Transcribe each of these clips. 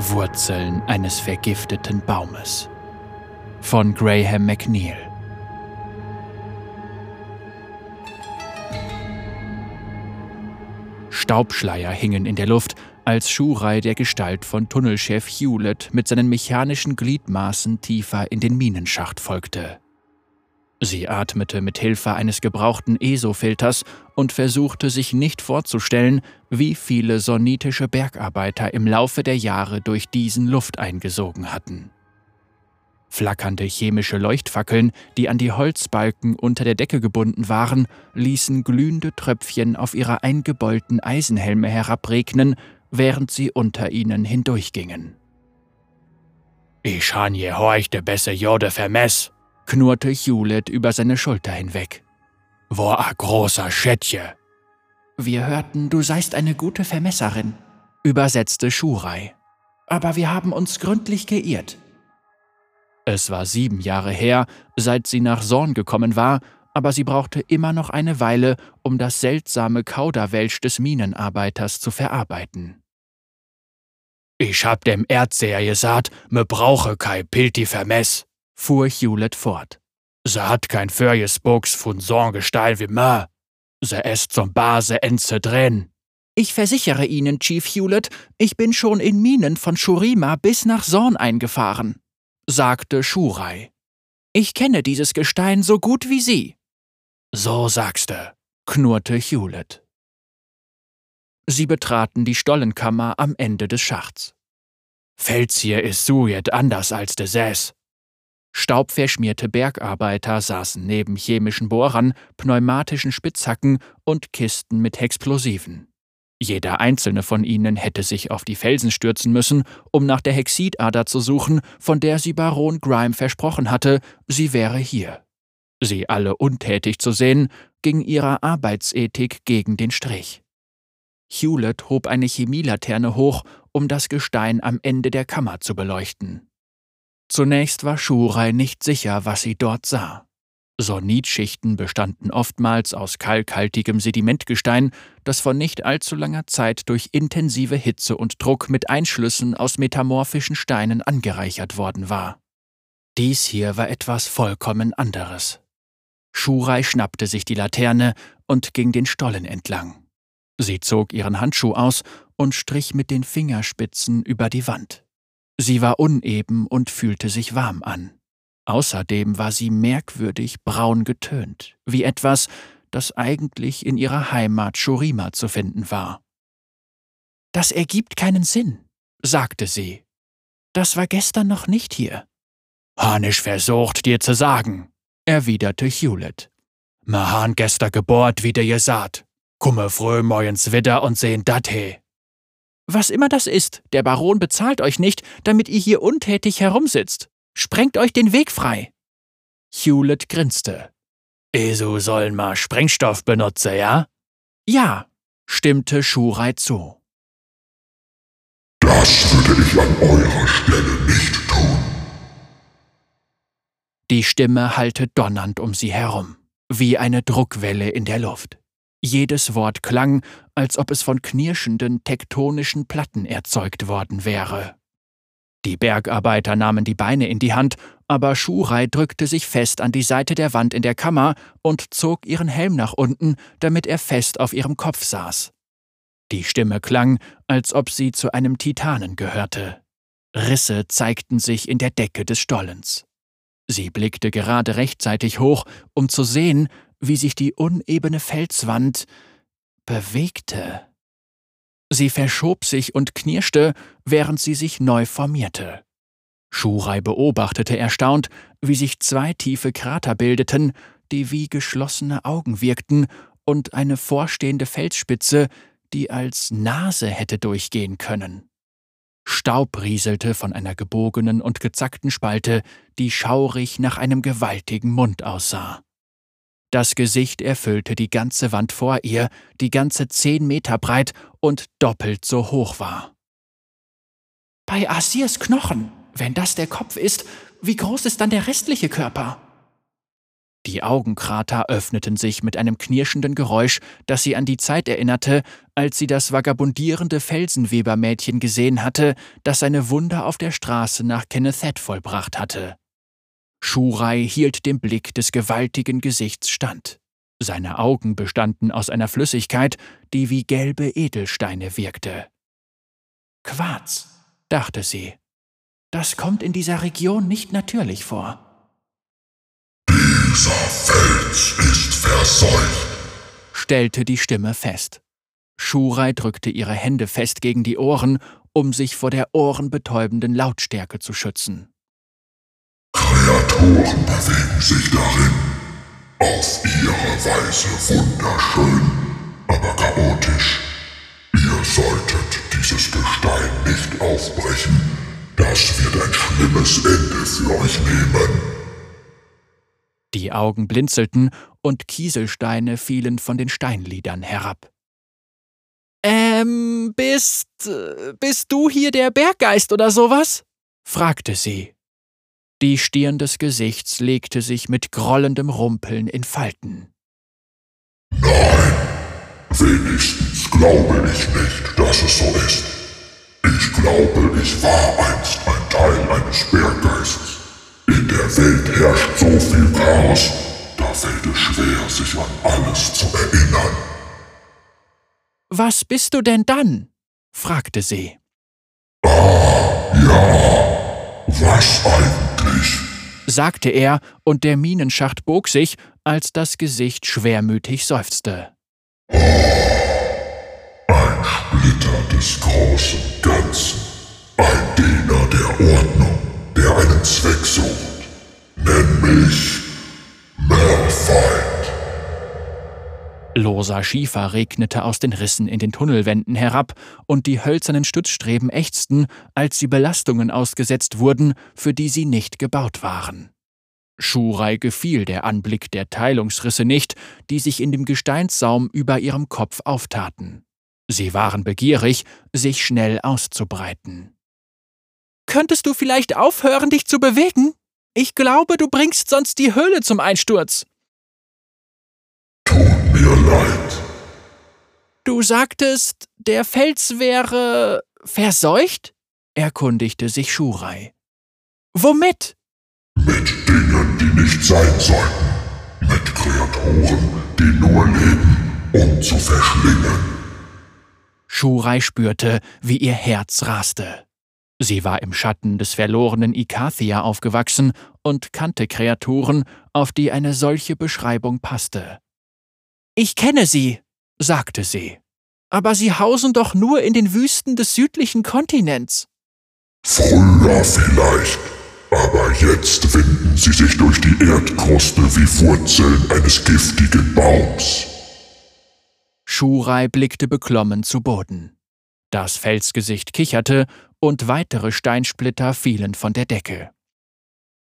Wurzeln eines vergifteten Baumes von Graham McNeil Staubschleier hingen in der Luft, als Schurei der Gestalt von Tunnelchef Hewlett mit seinen mechanischen Gliedmaßen tiefer in den Minenschacht folgte. Sie atmete mit Hilfe eines gebrauchten ESO-Filters und versuchte sich nicht vorzustellen, wie viele sonnitische Bergarbeiter im Laufe der Jahre durch diesen Luft eingesogen hatten. Flackernde chemische Leuchtfackeln, die an die Holzbalken unter der Decke gebunden waren, ließen glühende Tröpfchen auf ihre eingebeulten Eisenhelme herabregnen, während sie unter ihnen hindurchgingen. Ich han je horchte besser Jode vermess, knurrte Hewlett über seine Schulter hinweg. Wo a großer Schätje. Wir hörten, du seist eine gute Vermesserin, übersetzte Schurei. Aber wir haben uns gründlich geirrt. Es war sieben Jahre her, seit sie nach Sorn gekommen war, aber sie brauchte immer noch eine Weile, um das seltsame Kauderwelsch des Minenarbeiters zu verarbeiten. Ich hab dem Erdseher gesagt, me brauche kei Pilti vermess, fuhr Hewlett fort. Se hat kein Förjes Buchs von Sorn Gestein wie me. Se esst zum Base Enze drin. Ich versichere Ihnen, Chief Hewlett, ich bin schon in Minen von Shurima bis nach Sorn eingefahren sagte Schurai. Ich kenne dieses Gestein so gut wie Sie. So sagste, knurrte Hewlett. Sie betraten die Stollenkammer am Ende des Schachts. Fels hier ist sujet anders als de Säß. Staubverschmierte Bergarbeiter saßen neben chemischen Bohrern, pneumatischen Spitzhacken und Kisten mit Explosiven. Jeder einzelne von ihnen hätte sich auf die Felsen stürzen müssen, um nach der Hexidader zu suchen, von der sie Baron Grime versprochen hatte, sie wäre hier. Sie alle untätig zu sehen, ging ihrer Arbeitsethik gegen den Strich. Hewlett hob eine Chemielaterne hoch, um das Gestein am Ende der Kammer zu beleuchten. Zunächst war Schurei nicht sicher, was sie dort sah. Sonitschichten bestanden oftmals aus kalkhaltigem Sedimentgestein, das vor nicht allzu langer Zeit durch intensive Hitze und Druck mit Einschlüssen aus metamorphischen Steinen angereichert worden war. Dies hier war etwas vollkommen anderes. Schurei schnappte sich die Laterne und ging den Stollen entlang. Sie zog ihren Handschuh aus und strich mit den Fingerspitzen über die Wand. Sie war uneben und fühlte sich warm an. Außerdem war sie merkwürdig braun getönt, wie etwas, das eigentlich in ihrer Heimat Shurima zu finden war. Das ergibt keinen Sinn, sagte sie. Das war gestern noch nicht hier. Hanisch versucht, dir zu sagen, erwiderte Hewlett. Ma han gestern gebohrt, wie der gesagt. Kumme früh morgens wieder und sehen dat he. Was immer das ist, der Baron bezahlt euch nicht, damit ihr hier untätig herumsitzt. Sprengt euch den Weg frei! Hewlett grinste. Esu sollen mal Sprengstoff benutzen, ja? Ja, stimmte Schurei zu. Das würde ich an eurer Stelle nicht tun. Die Stimme hallte donnernd um sie herum, wie eine Druckwelle in der Luft. Jedes Wort klang, als ob es von knirschenden tektonischen Platten erzeugt worden wäre. Die Bergarbeiter nahmen die Beine in die Hand, aber Schurei drückte sich fest an die Seite der Wand in der Kammer und zog ihren Helm nach unten, damit er fest auf ihrem Kopf saß. Die Stimme klang, als ob sie zu einem Titanen gehörte. Risse zeigten sich in der Decke des Stollens. Sie blickte gerade rechtzeitig hoch, um zu sehen, wie sich die unebene Felswand bewegte. Sie verschob sich und knirschte, während sie sich neu formierte. Schurei beobachtete erstaunt, wie sich zwei tiefe Krater bildeten, die wie geschlossene Augen wirkten, und eine vorstehende Felsspitze, die als Nase hätte durchgehen können. Staub rieselte von einer gebogenen und gezackten Spalte, die schaurig nach einem gewaltigen Mund aussah. Das Gesicht erfüllte die ganze Wand vor ihr, die ganze zehn Meter breit und doppelt so hoch war. Bei Asirs Knochen, wenn das der Kopf ist, wie groß ist dann der restliche Körper? Die Augenkrater öffneten sich mit einem knirschenden Geräusch, das sie an die Zeit erinnerte, als sie das vagabundierende Felsenwebermädchen gesehen hatte, das seine Wunder auf der Straße nach Kennethet vollbracht hatte. Schurai hielt dem Blick des gewaltigen Gesichts stand. Seine Augen bestanden aus einer Flüssigkeit, die wie gelbe Edelsteine wirkte. Quarz, dachte sie. Das kommt in dieser Region nicht natürlich vor. Dieser Fels ist verseucht, stellte die Stimme fest. Schurai drückte ihre Hände fest gegen die Ohren, um sich vor der ohrenbetäubenden Lautstärke zu schützen. Kreaturen bewegen sich darin. Auf ihre Weise wunderschön, aber chaotisch. Ihr solltet dieses Gestein nicht aufbrechen. Das wird ein schlimmes Ende für euch nehmen. Die Augen blinzelten und Kieselsteine fielen von den Steinliedern herab. Ähm, bist. bist du hier der Berggeist oder sowas? fragte sie. Die Stirn des Gesichts legte sich mit grollendem Rumpeln in Falten. Nein, wenigstens glaube ich nicht, dass es so ist. Ich glaube, ich war einst ein Teil eines Berggeistes. In der Welt herrscht so viel Chaos, da fällt es schwer, sich an alles zu erinnern. Was bist du denn dann? fragte sie. Ah, sagte er, und der Minenschacht bog sich, als das Gesicht schwermütig seufzte. Oh, ein Splitter des großen Ganzen, ein Diener der Ordnung der einen Zweck sucht. Nenn mich Loser Schiefer regnete aus den Rissen in den Tunnelwänden herab, und die hölzernen Stützstreben ächzten, als sie Belastungen ausgesetzt wurden, für die sie nicht gebaut waren. Schurai gefiel der Anblick der Teilungsrisse nicht, die sich in dem Gesteinssaum über ihrem Kopf auftaten. Sie waren begierig, sich schnell auszubreiten. Könntest du vielleicht aufhören, dich zu bewegen? Ich glaube, du bringst sonst die Höhle zum Einsturz. Tut mir leid. Du sagtest, der Fels wäre verseucht? erkundigte sich Schurai. Womit? Mit Dingen, die nicht sein sollten. Mit Kreaturen, die nur leben, um zu verschlingen. Schurai spürte, wie ihr Herz raste. Sie war im Schatten des verlorenen Ikathia aufgewachsen und kannte Kreaturen, auf die eine solche Beschreibung passte. Ich kenne sie, sagte sie. Aber sie hausen doch nur in den Wüsten des südlichen Kontinents. Früher vielleicht, aber jetzt winden sie sich durch die Erdkruste wie Wurzeln eines giftigen Baums. Schurai blickte beklommen zu Boden. Das Felsgesicht kicherte und weitere Steinsplitter fielen von der Decke.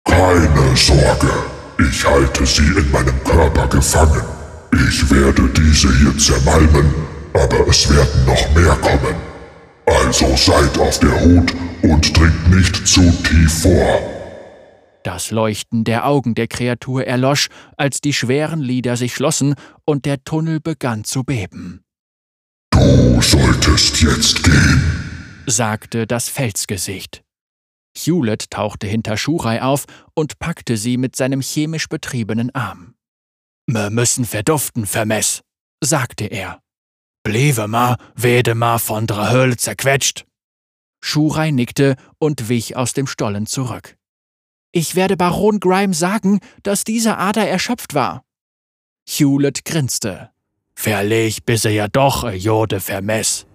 Keine Sorge, ich halte sie in meinem Körper gefangen. Ich werde diese hier zermalmen, aber es werden noch mehr kommen. Also seid auf der Hut und dringt nicht zu tief vor. Das Leuchten der Augen der Kreatur erlosch, als die schweren Lider sich schlossen und der Tunnel begann zu beben. Du solltest jetzt gehen sagte das Felsgesicht. Hewlett tauchte hinter Schurai auf und packte sie mit seinem chemisch betriebenen Arm. Wir müssen verduften, Vermess, sagte er. Bliebe ma, wede ma von der Höhle zerquetscht. Schurai nickte und wich aus dem Stollen zurück. Ich werde Baron Grime sagen, dass diese Ader erschöpft war. Hewlett grinste. Verleg bis er ja doch, Jode Vermess.